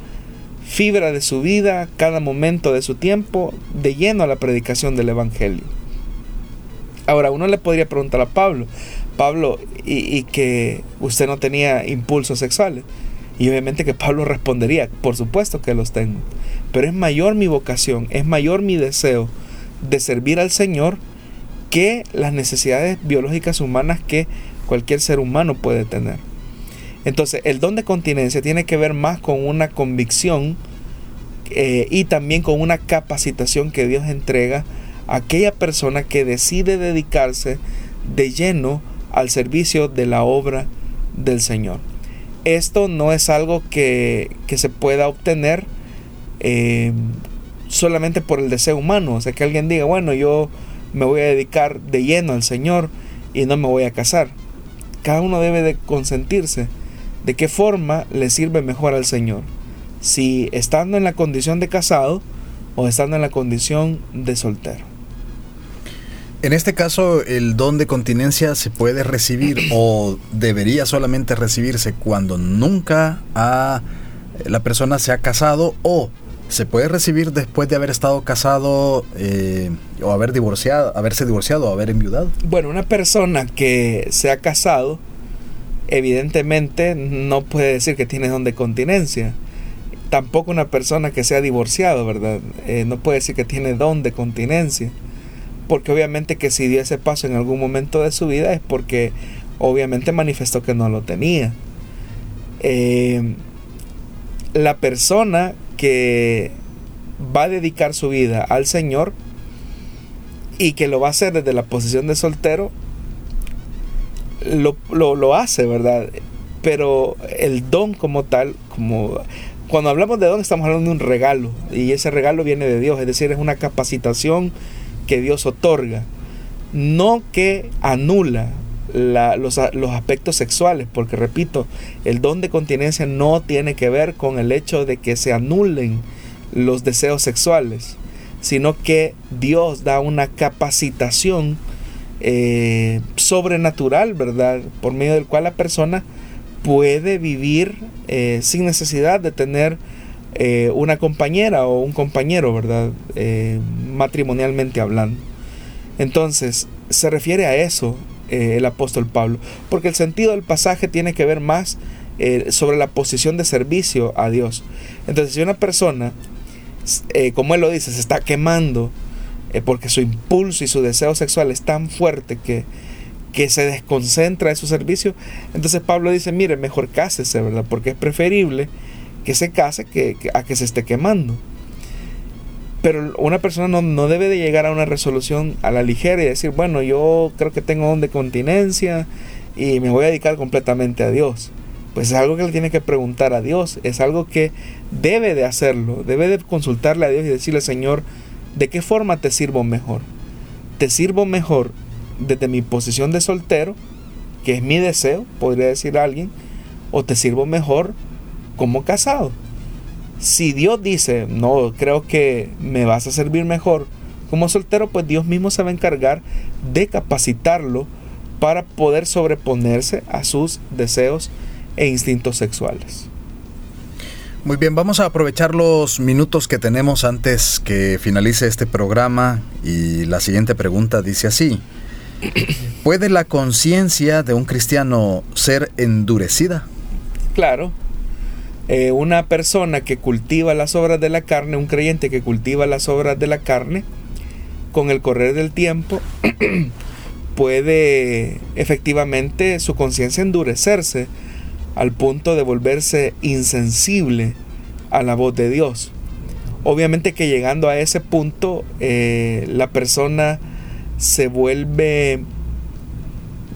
fibra de su vida, cada momento de su tiempo, de lleno a la predicación del Evangelio. Ahora, uno le podría preguntar a Pablo, Pablo, y, que usted no tenía impulsos sexuales. Y obviamente que Pablo respondería, por supuesto que los tengo. Pero es mayor mi vocación, es mayor mi deseo de servir al Señor que las necesidades biológicas humanas que cualquier ser humano puede tener. Entonces, el don de continencia tiene que ver más con una convicción eh, y también con una capacitación que Dios entrega a aquella persona que decide dedicarse de lleno al servicio de la obra del Señor. Esto no es algo que, se pueda obtener eh, solamente por el deseo humano. O sea, que alguien diga, bueno, yo me voy a dedicar de lleno al Señor y no me voy a casar. Cada uno debe de consentirse de qué forma le sirve mejor al Señor. Si estando en la condición de casado o estando en la condición de soltero. En este caso, el don de continencia se puede recibir o debería solamente recibirse cuando nunca la persona se ha casado o se puede recibir después de haber estado casado eh, o haber divorciado, haberse divorciado o haber enviudado. Bueno, una persona que se ha casado, evidentemente no puede decir que tiene don de continencia. Tampoco una persona que se ha divorciado, ¿verdad? Eh, no puede decir que tiene don de continencia porque obviamente que si dio ese paso en algún momento de su vida es porque obviamente manifestó que no lo tenía. Eh, la persona que va a dedicar su vida al Señor y que lo va a hacer desde la posición de soltero, lo, lo hace, ¿verdad? Pero el don como tal, como cuando hablamos de don estamos hablando de un regalo y ese regalo viene de Dios, es decir, es una capacitación que Dios otorga, no que anula los, aspectos sexuales, porque repito, el don de continencia no tiene que ver con el hecho de que se anulen los deseos sexuales, sino que Dios da una capacitación eh, sobrenatural, ¿verdad? Por medio del cual la persona puede vivir eh, sin necesidad de tener eh, una compañera o un compañero, ¿verdad? Matrimonialmente hablando. Entonces, se refiere a eso el apóstol Pablo, porque el sentido del pasaje tiene que ver más sobre la posición de servicio a Dios. Entonces, si una persona, como él lo dice, se está quemando porque su impulso y su deseo sexual es tan fuerte que, que se desconcentra en su servicio, entonces Pablo dice, mire, mejor cásese, ¿verdad? Porque es preferible que se case que, a que se esté quemando. Pero una persona no, debe de llegar a una resolución a la ligera y decir, bueno, yo creo que tengo don de continencia y me voy a dedicar completamente a Dios. Pues es algo que le tiene que preguntar a Dios, es algo que debe de hacerlo, debe de consultarle a Dios y decirle, Señor, ¿de qué forma te sirvo mejor? ¿Te sirvo mejor desde mi posición de soltero, que es mi deseo, podría decir alguien, o te sirvo mejor como casado. Si Dios dice, no, creo que me vas a servir mejor como soltero, pues Dios mismo se va a encargar de capacitarlo para poder sobreponerse a sus deseos e instintos sexuales. Muy bien, vamos a aprovechar los minutos que tenemos antes que finalice este programa y la siguiente pregunta dice así. ¿Puede la conciencia de un cristiano ser endurecida? Claro, eh, una persona que cultiva las obras de la carne, un creyente que cultiva las obras de la carne, con el correr del tiempo, puede efectivamente su conciencia endurecerse al punto de volverse insensible a la voz de Dios. Obviamente que llegando a ese punto, eh, la persona se vuelve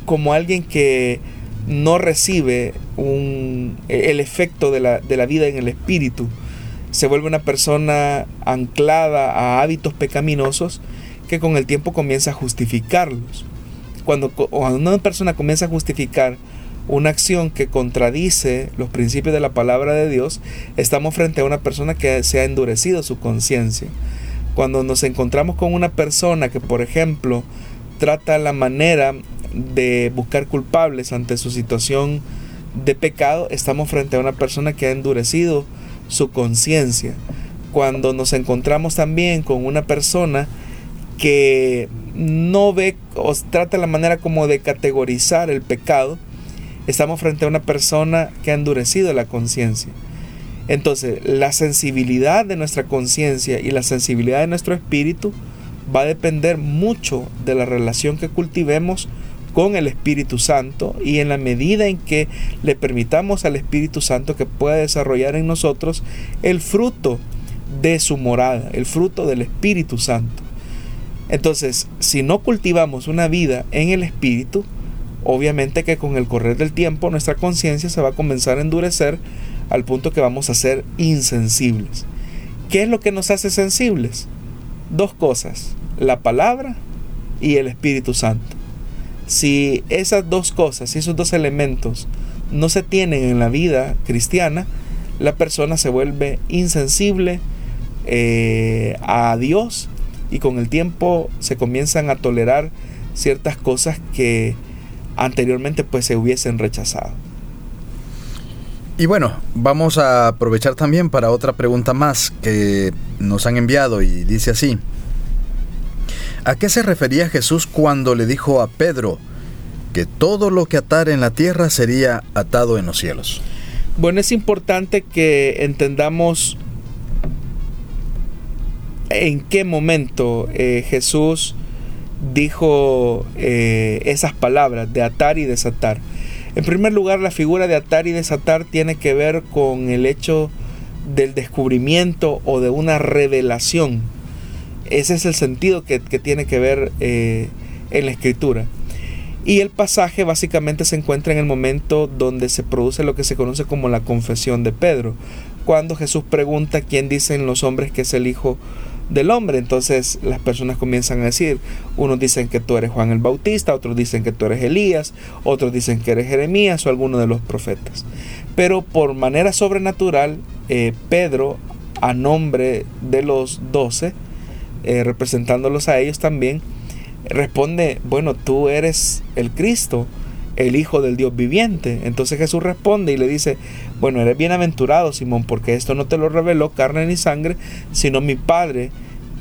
como alguien que no recibe un, el efecto de la, vida en el espíritu. Se vuelve una persona anclada a hábitos pecaminosos que con el tiempo comienza a justificarlos. Cuando, cuando una persona comienza a justificar una acción que contradice los principios de la palabra de Dios, estamos frente a una persona que se ha endurecido su conciencia. Cuando nos encontramos con una persona que, por ejemplo, trata la manera de buscar culpables ante su situación de pecado, estamos frente a una persona que ha endurecido su conciencia. Cuando nos encontramos también con una persona que no ve o trata la manera como de categorizar el pecado, estamos frente a una persona que ha endurecido la conciencia. Entonces, la sensibilidad de nuestra conciencia y la sensibilidad de nuestro espíritu va a depender mucho de la relación que cultivemos con el Espíritu Santo y en la medida en que le permitamos al Espíritu Santo que pueda desarrollar en nosotros el fruto de su morada, el fruto del Espíritu Santo. Entonces, si no cultivamos una vida en el Espíritu, obviamente que con el correr del tiempo nuestra conciencia se va a comenzar a endurecer al punto que vamos a ser insensibles. ¿Qué es lo que nos hace sensibles? Dos cosas, la palabra y el Espíritu Santo. Si esas dos cosas, esos dos elementos no se tienen en la vida cristiana, la persona se vuelve insensible eh, a Dios y con el tiempo se comienzan a tolerar ciertas cosas que anteriormente pues se hubiesen rechazado. Y bueno, vamos a aprovechar también para otra pregunta más que nos han enviado y dice así. ¿A qué se refería Jesús cuando le dijo a Pedro que todo lo que atare en la tierra sería atado en los cielos? Bueno, es importante que entendamos en qué momento eh, Jesús dijo eh, esas palabras de atar y desatar. En primer lugar, la figura de atar y desatar tiene que ver con el hecho del descubrimiento o de una revelación. Ese es el sentido que, tiene que ver eh, en la escritura. Y el pasaje básicamente se encuentra en el momento donde se produce lo que se conoce como la confesión de Pedro, cuando Jesús pregunta quién dicen los hombres que es el Hijo del hombre. Entonces las personas comienzan a decir, unos dicen que tú eres Juan el Bautista, otros dicen que tú eres Elías, otros dicen que eres Jeremías o alguno de los profetas. Pero por manera sobrenatural, eh, Pedro, a nombre de los doce, eh, representándolos a ellos también, responde, bueno, tú eres el Cristo, el Hijo del Dios viviente. Entonces Jesús responde y le dice, bueno, eres bienaventurado, Simón, porque esto no te lo reveló carne ni sangre, sino mi Padre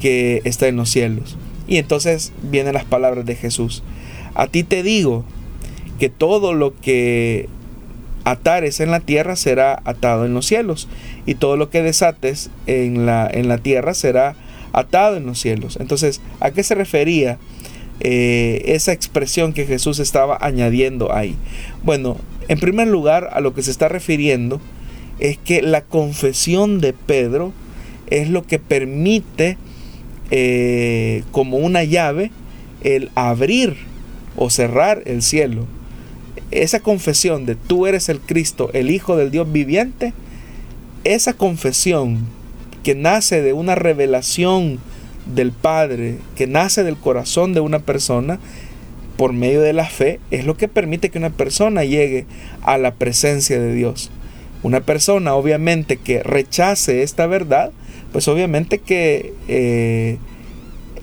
que está en los cielos. Y entonces vienen las palabras de Jesús. A ti te digo que todo lo que atares en la tierra será atado en los cielos, y todo lo que desates en la, en la tierra será atado en los cielos. Entonces, ¿a qué se refería? Eh, esa expresión que Jesús estaba añadiendo ahí? Bueno, en primer lugar, a lo que se está refiriendo es que la confesión de Pedro es lo que permite eh, como una llave el abrir o cerrar el cielo. Esa confesión de tú eres el Cristo, el Hijo del Dios viviente, esa confesión que nace de una revelación del Padre que nace del corazón de una persona por medio de la fe es lo que permite que una persona llegue a la presencia de Dios. Una persona obviamente que rechace esta verdad, pues obviamente que eh,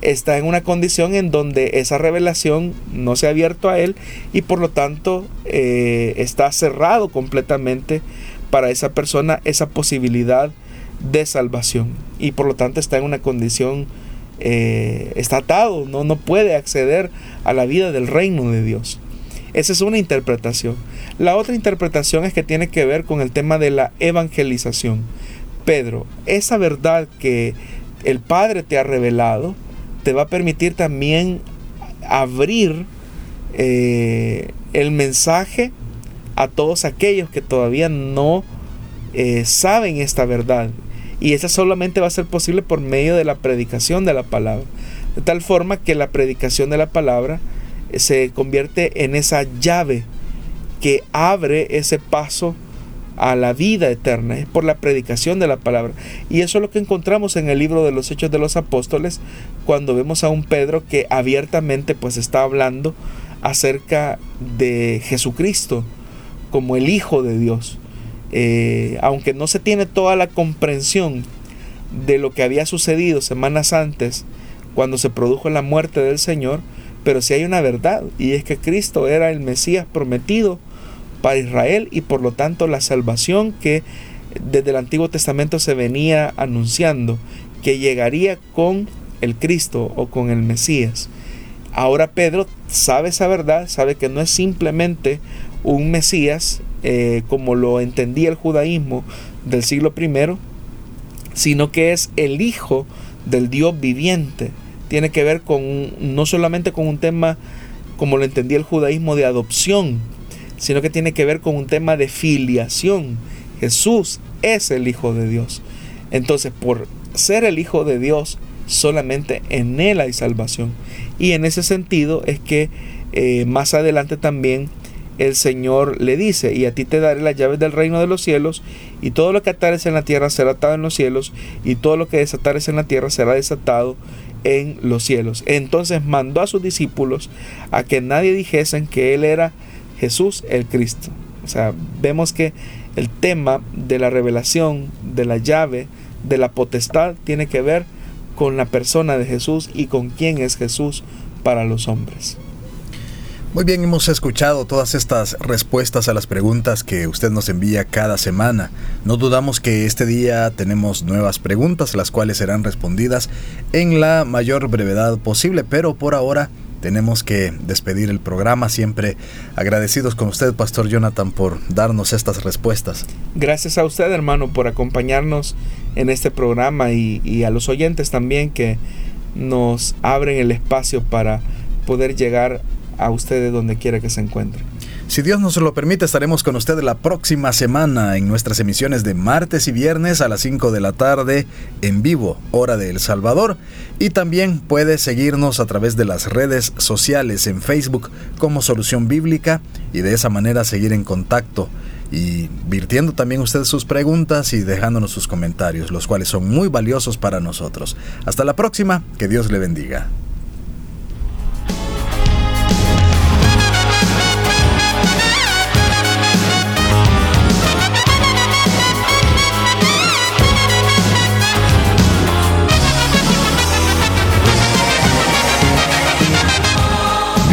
está en una condición en donde esa revelación no se ha abierto a él y por lo tanto eh, está cerrado completamente para esa persona esa posibilidad de salvación y por lo tanto está en una condición eh, está atado, ¿no? no puede acceder a la vida del reino de Dios. Esa es una interpretación. La otra interpretación es que tiene que ver con el tema de la evangelización. Pedro, esa verdad que el Padre te ha revelado, te va a permitir también abrir eh, el mensaje a todos aquellos que todavía no eh, saben esta verdad y esa solamente va a ser posible por medio de la predicación de la palabra. De tal forma que la predicación de la palabra eh, se convierte en esa llave que abre ese paso a la vida eterna, es por la predicación de la palabra. Y eso es lo que encontramos en el libro de los Hechos de los Apóstoles, cuando vemos a un Pedro que abiertamente pues está hablando acerca de Jesucristo como el Hijo de Dios. Eh, aunque no se tiene toda la comprensión de lo que había sucedido semanas antes, cuando se produjo la muerte del Señor, pero sí hay una verdad, y es que Cristo era el Mesías prometido para Israel y por lo tanto la salvación que desde el Antiguo Testamento se venía anunciando, que llegaría con el Cristo o con el Mesías. Ahora Pedro sabe esa verdad, sabe que no es simplemente un Mesías eh, como lo entendía el judaísmo del siglo I, sino que es el Hijo del Dios viviente. Tiene que ver con no solamente con un tema como lo entendía el judaísmo de adopción, sino que tiene que ver con un tema de filiación. Jesús es el Hijo de Dios. Entonces, por ser el Hijo de Dios, solamente en Él hay salvación. Y en ese sentido es que eh, más adelante también el Señor le dice, y a ti te daré las llaves del reino de los cielos, y todo lo que atares en la tierra será atado en los cielos, y todo lo que desatares en la tierra será desatado en los cielos. Entonces mandó a sus discípulos a que nadie dijesen que Él era Jesús el Cristo. O sea, vemos que el tema de la revelación, de la llave, de la potestad, tiene que ver con la persona de Jesús y con quién es Jesús para los hombres. Muy bien, hemos escuchado todas estas respuestas a las preguntas que usted nos envía cada semana. No dudamos que este día tenemos nuevas preguntas, las cuales serán respondidas en la mayor brevedad posible, pero por ahora tenemos que despedir el programa. Siempre agradecidos con usted, Pastor Jonathan, por darnos estas respuestas. Gracias a usted, hermano, por acompañarnos en este programa y, a los oyentes también que nos abren el espacio para poder llegar a ustedes donde quiera que se encuentren. Si Dios nos lo permite, estaremos con usted la próxima semana en nuestras emisiones de martes y viernes a las 5 de la tarde en vivo, hora de El Salvador. Y también puede seguirnos a través de las redes sociales en Facebook como Solución Bíblica y de esa manera seguir en contacto y virtiendo también usted sus preguntas y dejándonos sus comentarios, los cuales son muy valiosos para nosotros. Hasta la próxima, que Dios le bendiga.